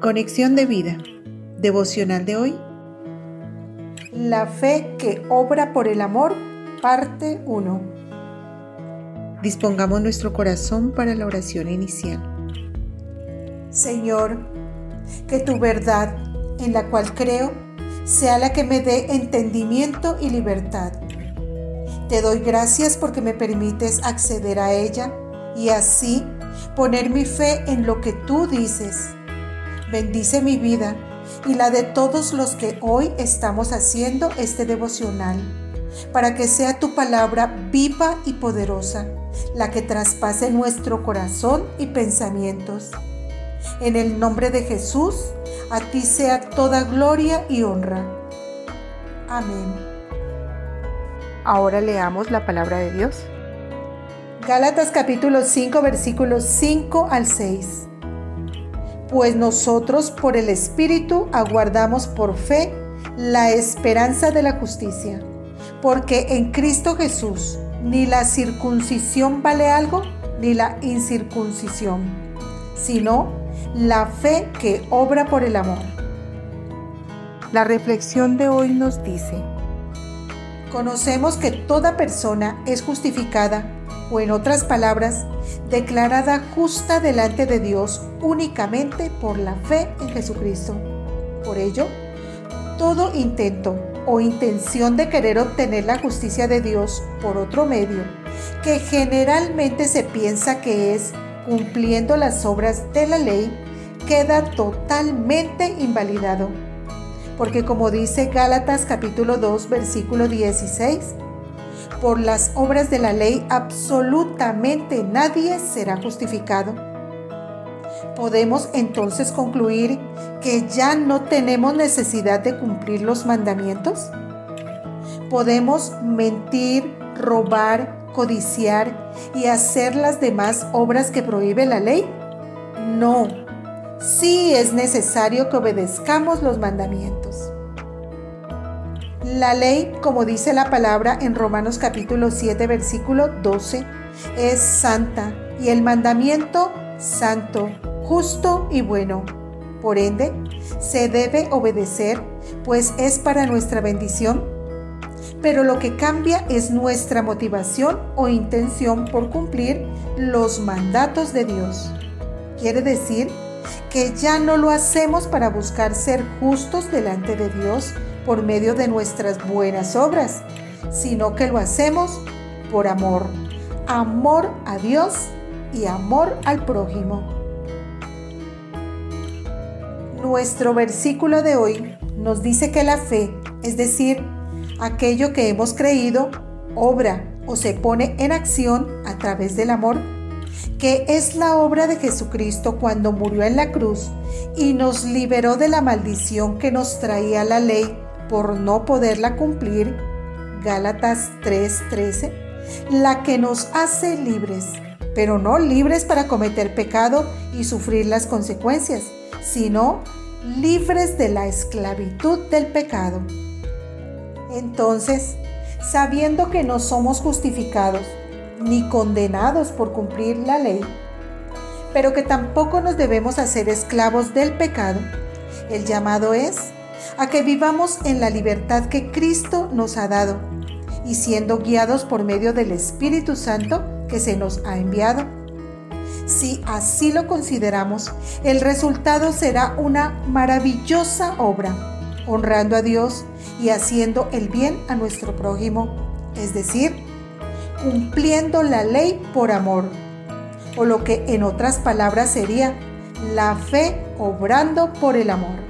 Conexión de vida. Devocional de hoy. La fe que obra por el amor, parte 1. Dispongamos nuestro corazón para la oración inicial. Señor, que tu verdad, en la cual creo, sea la que me dé entendimiento y libertad. Te doy gracias porque me permites acceder a ella y así poner mi fe en lo que tú dices Bendice mi vida y la de todos los que hoy estamos haciendo este devocional, para que sea tu palabra viva y poderosa, la que traspase nuestro corazón y pensamientos. En el nombre de Jesús, a ti sea toda gloria y honra. Amén. Ahora leamos la palabra de Dios. Gálatas capítulo 5 versículos 5 al 6 pues nosotros por el Espíritu aguardamos por fe la esperanza de la justicia, porque en Cristo Jesús ni la circuncisión vale algo, ni la incircuncisión, sino la fe que obra por el amor. La reflexión de hoy nos dice, conocemos que toda persona es justificada, o en otras palabras, declarada justa delante de Dios únicamente por la fe en Jesucristo. Por ello, todo intento o intención de querer obtener la justicia de Dios por otro medio, que generalmente se piensa que es cumpliendo las obras de la ley, queda totalmente invalidado. Porque como dice Gálatas capítulo 2 versículo 16, por las obras de la ley absolutamente nadie será justificado. Podemos entonces concluir que ya no tenemos necesidad de cumplir los mandamientos. Podemos mentir, robar, codiciar y hacer las demás obras que prohíbe la ley. No, sí es necesario que obedezcamos los mandamientos. La ley, como dice la palabra en Romanos capítulo 7, versículo 12, es santa y el mandamiento santo, justo y bueno. Por ende, se debe obedecer, pues es para nuestra bendición. Pero lo que cambia es nuestra motivación o intención por cumplir los mandatos de Dios. Quiere decir que ya no lo hacemos para buscar ser justos delante de Dios, por medio de nuestras buenas obras, sino que lo hacemos por amor, amor a Dios y amor al prójimo. Nuestro versículo de hoy nos dice que la fe, es decir, aquello que hemos creído, obra o se pone en acción a través del amor, que es la obra de Jesucristo cuando murió en la cruz y nos liberó de la maldición que nos traía la ley por no poderla cumplir, Gálatas 3:13, la que nos hace libres, pero no libres para cometer pecado y sufrir las consecuencias, sino libres de la esclavitud del pecado. Entonces, sabiendo que no somos justificados ni condenados por cumplir la ley, pero que tampoco nos debemos hacer esclavos del pecado, el llamado es a que vivamos en la libertad que Cristo nos ha dado y siendo guiados por medio del Espíritu Santo que se nos ha enviado. Si así lo consideramos, el resultado será una maravillosa obra, honrando a Dios y haciendo el bien a nuestro prójimo, es decir, cumpliendo la ley por amor, o lo que en otras palabras sería la fe obrando por el amor.